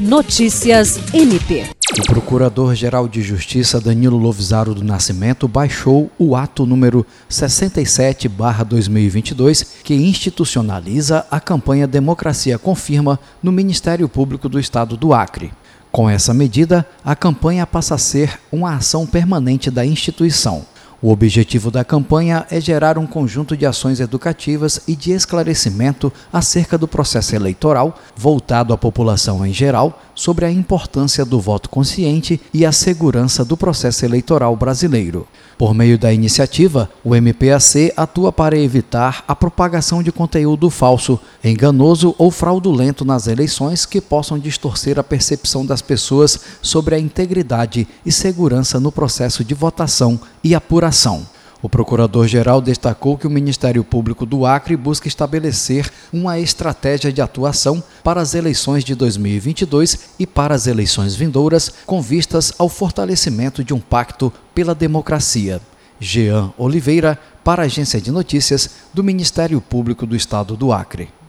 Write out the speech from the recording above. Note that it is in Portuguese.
Notícias MP. O Procurador-Geral de Justiça Danilo Lovisaro do Nascimento baixou o ato número 67/2022 que institucionaliza a campanha Democracia Confirma no Ministério Público do Estado do Acre. Com essa medida, a campanha passa a ser uma ação permanente da instituição. O objetivo da campanha é gerar um conjunto de ações educativas e de esclarecimento acerca do processo eleitoral, voltado à população em geral, sobre a importância do voto consciente e a segurança do processo eleitoral brasileiro. Por meio da iniciativa, o MPAC atua para evitar a propagação de conteúdo falso, enganoso ou fraudulento nas eleições que possam distorcer a percepção das pessoas sobre a integridade e segurança no processo de votação e apuração. O procurador-geral destacou que o Ministério Público do Acre busca estabelecer uma estratégia de atuação para as eleições de 2022 e para as eleições vindouras, com vistas ao fortalecimento de um pacto pela democracia. Jean Oliveira, para a Agência de Notícias do Ministério Público do Estado do Acre.